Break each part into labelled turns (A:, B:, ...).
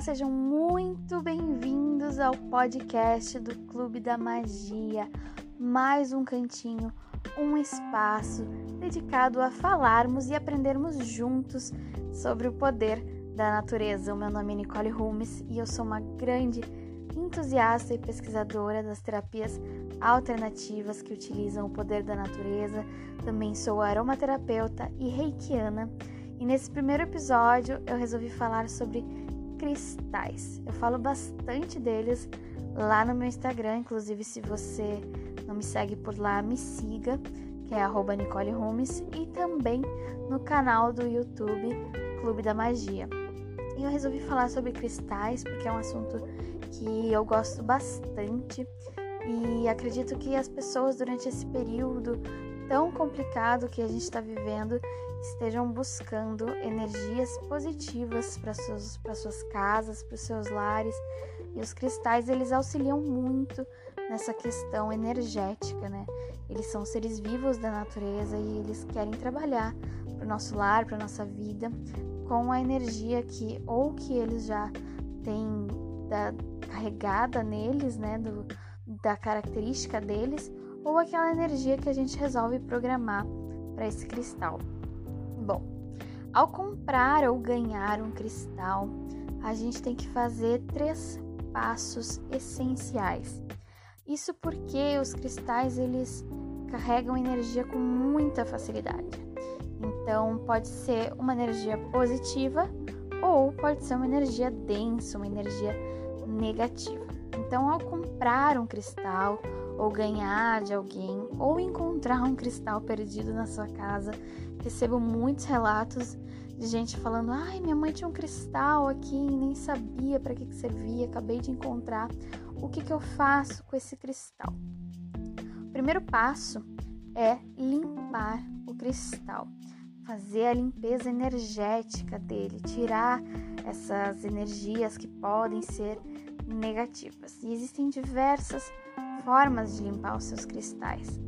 A: Olá, sejam muito bem-vindos ao podcast do Clube da Magia. Mais um cantinho, um espaço dedicado a falarmos e aprendermos juntos sobre o poder da natureza. O meu nome é Nicole Rumes e eu sou uma grande entusiasta e pesquisadora das terapias alternativas que utilizam o poder da natureza. Também sou aromaterapeuta e reikiana. E nesse primeiro episódio eu resolvi falar sobre cristais. Eu falo bastante deles lá no meu Instagram, inclusive se você não me segue por lá, me siga, que é Nicole Holmes, e também no canal do YouTube Clube da Magia. E eu resolvi falar sobre cristais porque é um assunto que eu gosto bastante e acredito que as pessoas durante esse período tão complicado que a gente está vivendo estejam buscando energias positivas para suas, suas casas, para os seus lares. E os cristais eles auxiliam muito nessa questão energética, né? Eles são seres vivos da natureza e eles querem trabalhar para o nosso lar, para nossa vida, com a energia que ou que eles já têm da, carregada neles, né? Do, da característica deles, ou aquela energia que a gente resolve programar para esse cristal. Bom, ao comprar ou ganhar um cristal, a gente tem que fazer três passos essenciais. Isso porque os cristais eles carregam energia com muita facilidade. Então, pode ser uma energia positiva ou pode ser uma energia densa, uma energia negativa. Então, ao comprar um cristal ou ganhar de alguém ou encontrar um cristal perdido na sua casa, recebo muitos relatos de gente falando: "Ai, minha mãe tinha um cristal aqui nem sabia para que, que servia, acabei de encontrar. O que que eu faço com esse cristal?" O primeiro passo é limpar o cristal fazer a limpeza energética dele, tirar essas energias que podem ser negativas. E existem diversas formas de limpar os seus cristais.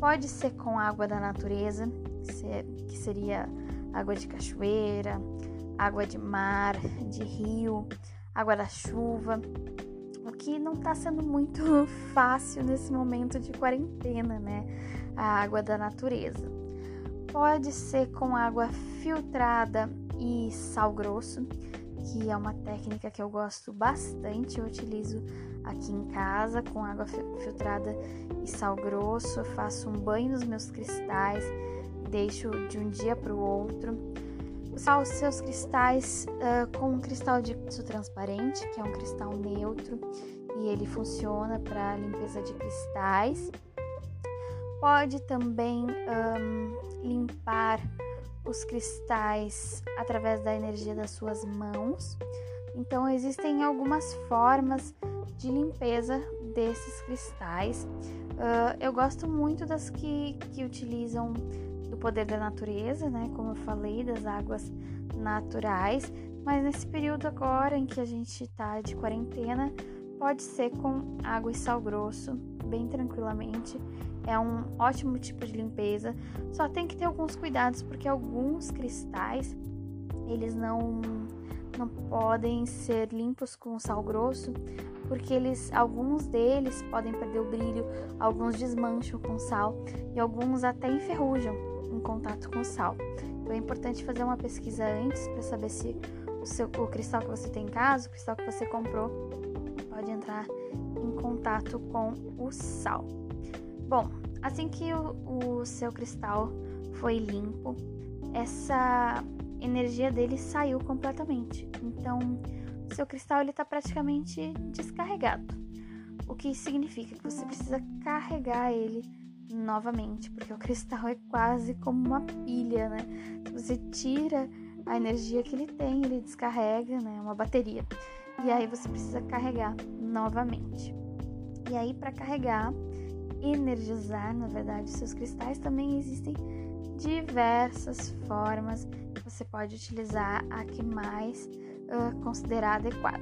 A: Pode ser com água da natureza, que seria água de cachoeira, água de mar, de rio, água da chuva, o que não está sendo muito fácil nesse momento de quarentena, né? A água da natureza. Pode ser com água filtrada e sal grosso, que é uma técnica que eu gosto bastante, eu utilizo aqui em casa com água filtrada e sal grosso. Faço um banho nos meus cristais, deixo de um dia para o outro. Usar os seus cristais uh, com um cristal de aço transparente, que é um cristal neutro, e ele funciona para limpeza de cristais. Pode também um, limpar os cristais através da energia das suas mãos. Então, existem algumas formas de limpeza desses cristais. Uh, eu gosto muito das que, que utilizam do poder da natureza, né? Como eu falei, das águas naturais. Mas nesse período agora em que a gente está de quarentena, pode ser com água e sal grosso, bem tranquilamente. É um ótimo tipo de limpeza. Só tem que ter alguns cuidados porque alguns cristais eles não não podem ser limpos com sal grosso, porque eles alguns deles podem perder o brilho, alguns desmancham com sal e alguns até enferrujam em contato com sal. Então é importante fazer uma pesquisa antes para saber se o, seu, o cristal que você tem em casa, o cristal que você comprou, pode entrar em contato com o sal. Bom, assim que o, o seu cristal foi limpo, essa energia dele saiu completamente. Então, seu cristal está praticamente descarregado. O que significa que você precisa carregar ele novamente, porque o cristal é quase como uma pilha, né? Se você tira a energia que ele tem, ele descarrega, né? Uma bateria. E aí você precisa carregar novamente. E aí para carregar, energizar, na verdade, seus cristais, também existem diversas formas que você pode utilizar a que mais uh, considerar adequada.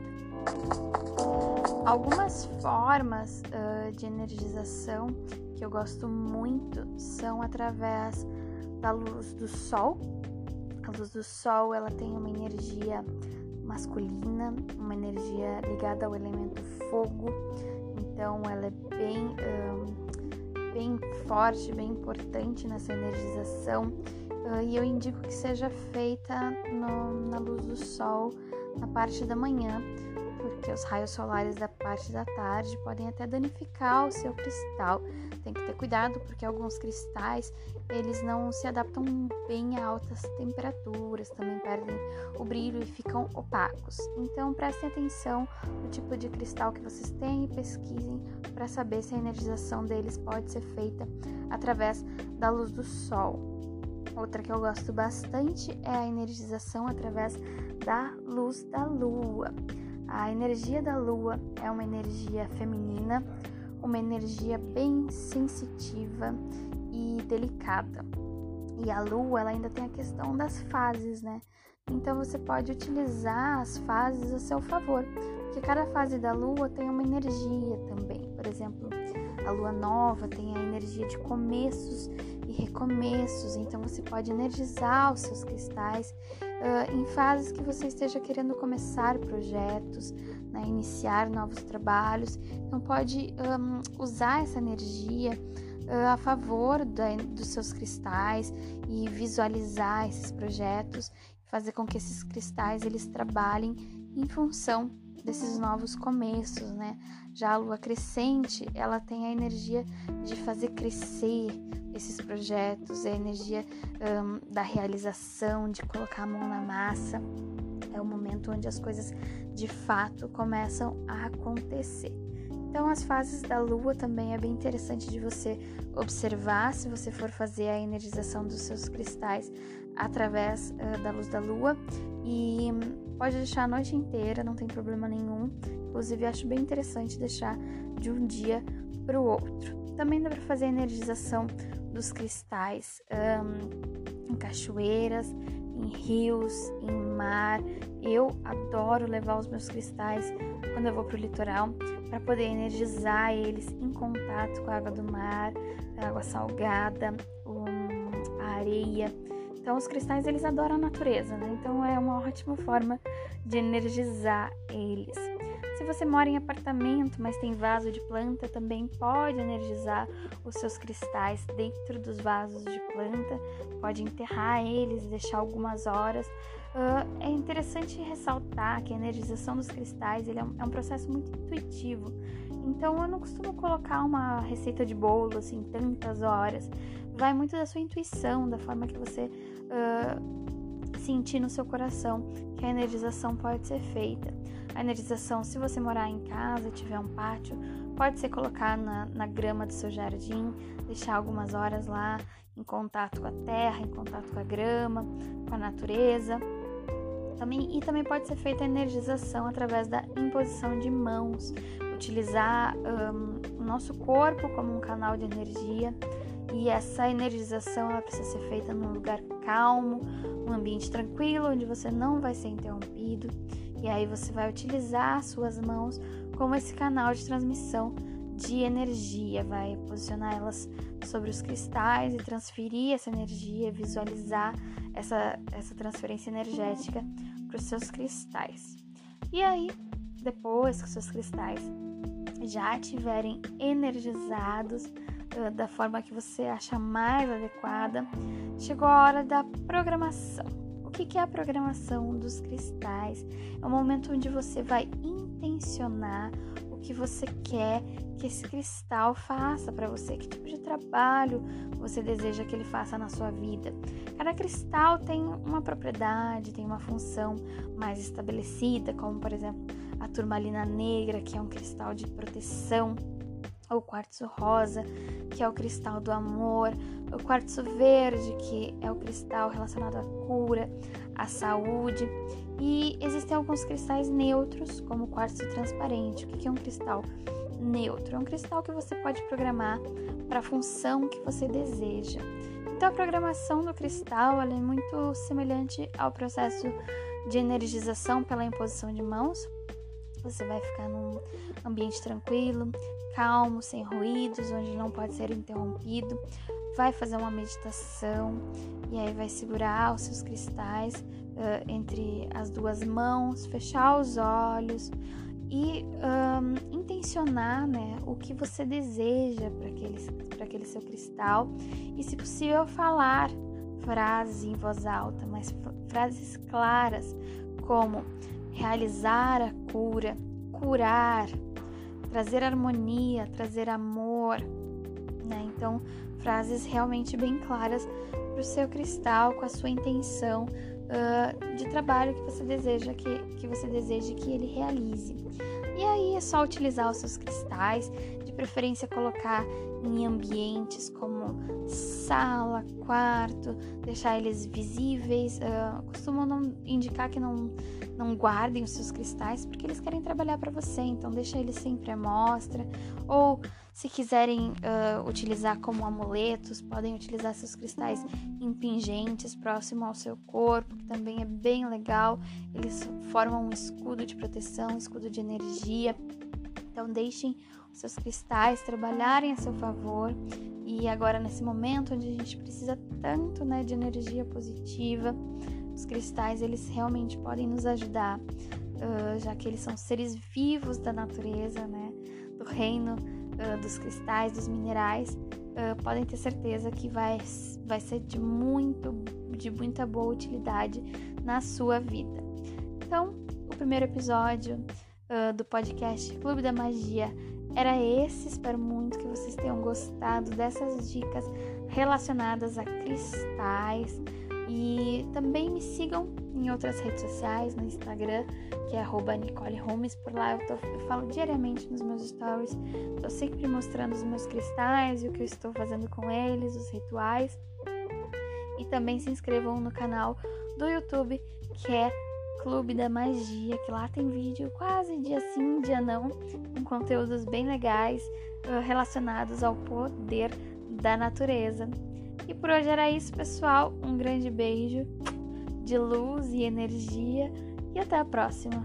A: Algumas formas uh, de energização que eu gosto muito são através da luz do sol. A luz do sol ela tem uma energia masculina, uma energia ligada ao elemento fogo. Então ela é bem, um, bem forte, bem importante nessa energização. Uh, e eu indico que seja feita no, na luz do sol na parte da manhã, porque os raios solares da parte da tarde podem até danificar o seu cristal. Tem que ter cuidado porque alguns cristais eles não se adaptam bem a altas temperaturas, também perdem o brilho e ficam opacos. Então prestem atenção no tipo de cristal que vocês têm e pesquisem para saber se a energização deles pode ser feita através da luz do sol. Outra que eu gosto bastante é a energização através da luz da lua. A energia da lua é uma energia feminina, uma energia bem sensitiva e delicada. E a lua, ela ainda tem a questão das fases, né? Então você pode utilizar as fases a seu favor, porque cada fase da lua tem uma energia também. Por exemplo, a lua nova tem a energia de começos recomeços, então você pode energizar os seus cristais uh, em fases que você esteja querendo começar projetos, né, iniciar novos trabalhos. Então, pode um, usar essa energia uh, a favor da, dos seus cristais e visualizar esses projetos, fazer com que esses cristais eles trabalhem em função desses novos começos, né? Já a lua crescente, ela tem a energia de fazer crescer esses projetos, a energia um, da realização, de colocar a mão na massa. É o momento onde as coisas de fato começam a acontecer. Então, as fases da lua também é bem interessante de você observar se você for fazer a energização dos seus cristais através uh, da luz da lua e pode deixar a noite inteira, não tem problema nenhum. Inclusive, acho bem interessante deixar de um dia para o outro. Também dá para fazer a energização dos cristais um, em cachoeiras, em rios, em mar. Eu adoro levar os meus cristais quando eu vou para o litoral para poder energizar eles em contato com a água do mar, a água salgada, a areia. Então, os cristais eles adoram a natureza, né? Então, é uma ótima forma de energizar eles. Se você mora em apartamento, mas tem vaso de planta, também pode energizar os seus cristais dentro dos vasos de planta, pode enterrar eles, deixar algumas horas. Uh, é interessante ressaltar que a energização dos cristais ele é, um, é um processo muito intuitivo. Então eu não costumo colocar uma receita de bolo assim tantas horas. Vai muito da sua intuição, da forma que você uh, sentir no seu coração que a energização pode ser feita. A energização, se você morar em casa, tiver um pátio, pode ser colocar na, na grama do seu jardim, deixar algumas horas lá em contato com a terra, em contato com a grama, com a natureza. Também, e também pode ser feita a energização através da imposição de mãos, utilizar um, o nosso corpo como um canal de energia. E essa energização ela precisa ser feita num lugar calmo, um ambiente tranquilo, onde você não vai ser interrompido. E aí você vai utilizar suas mãos como esse canal de transmissão de energia, vai posicionar elas sobre os cristais e transferir essa energia, visualizar essa, essa transferência energética para os seus cristais. E aí, depois que os seus cristais já estiverem energizados da forma que você acha mais adequada, chegou a hora da programação que é a programação dos cristais? É o momento onde você vai intencionar o que você quer que esse cristal faça para você, que tipo de trabalho você deseja que ele faça na sua vida. Cada cristal tem uma propriedade, tem uma função mais estabelecida, como por exemplo a turmalina negra, que é um cristal de proteção o quartzo rosa, que é o cristal do amor, o quartzo verde, que é o cristal relacionado à cura, à saúde, e existem alguns cristais neutros, como o quartzo transparente. O que é um cristal neutro? É um cristal que você pode programar para a função que você deseja. Então, a programação do cristal é muito semelhante ao processo de energização pela imposição de mãos. Você vai ficar num ambiente tranquilo, calmo, sem ruídos, onde não pode ser interrompido. vai fazer uma meditação e aí vai segurar os seus cristais uh, entre as duas mãos, fechar os olhos e um, intencionar né, o que você deseja para aquele, aquele seu cristal e, se possível, falar frases em voz alta, mas frases claras, como realizar a cura, curar, trazer harmonia, trazer amor. Né? Então, frases realmente bem claras para o seu cristal, com a sua intenção uh, de trabalho que você deseja que, que você deseje que ele realize. E aí é só utilizar os seus cristais, de preferência colocar em ambientes como sala, quarto, deixar eles visíveis. Uh, costumam não indicar que não, não guardem os seus cristais porque eles querem trabalhar para você, então deixa eles sempre à mostra. Ou se quiserem uh, utilizar como amuletos, podem utilizar seus cristais impingentes próximo ao seu corpo, que também é bem legal. Eles formam um escudo de proteção, um escudo de energia. Então deixem seus cristais trabalharem a seu favor. E agora nesse momento onde a gente precisa tanto, né, de energia positiva, os cristais eles realmente podem nos ajudar, uh, já que eles são seres vivos da natureza, né, do reino uh, dos cristais, dos minerais, uh, podem ter certeza que vai, vai ser de muito, de muita boa utilidade na sua vida. Então, o primeiro episódio do podcast Clube da Magia era esse. Espero muito que vocês tenham gostado dessas dicas relacionadas a cristais. E também me sigam em outras redes sociais, no Instagram, que é Nicole Holmes. Por lá eu, tô, eu falo diariamente nos meus stories. Estou sempre mostrando os meus cristais e o que eu estou fazendo com eles, os rituais. E também se inscrevam no canal do YouTube, que é Clube da Magia, que lá tem vídeo quase dia sim, dia não, com conteúdos bem legais relacionados ao poder da natureza. E por hoje era isso, pessoal. Um grande beijo de luz e energia e até a próxima.